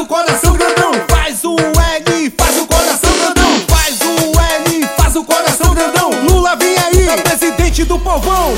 o coração grandão, faz o L, faz o coração grandão, faz o L, faz o coração grandão. Lula vem aí, é presidente do povão.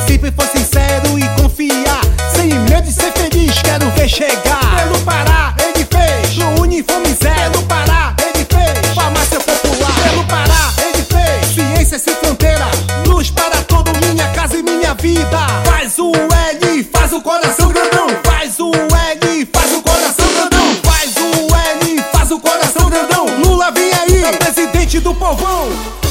sempre foi sincero e confiar. Sem medo de ser feliz, quero ver chegar. Pelo Pará, ele fez. No uniforme zero. Pelo Pará, ele fez. Farmácia popular. Pelo Pará, ele fez. Ciência sem fronteira. Luz para todo, minha casa e minha vida. Faz o L, faz o coração grandão. Faz o L, faz o coração grandão. Faz o L, faz o coração grandão. Lula, vem aí. É presidente do povão.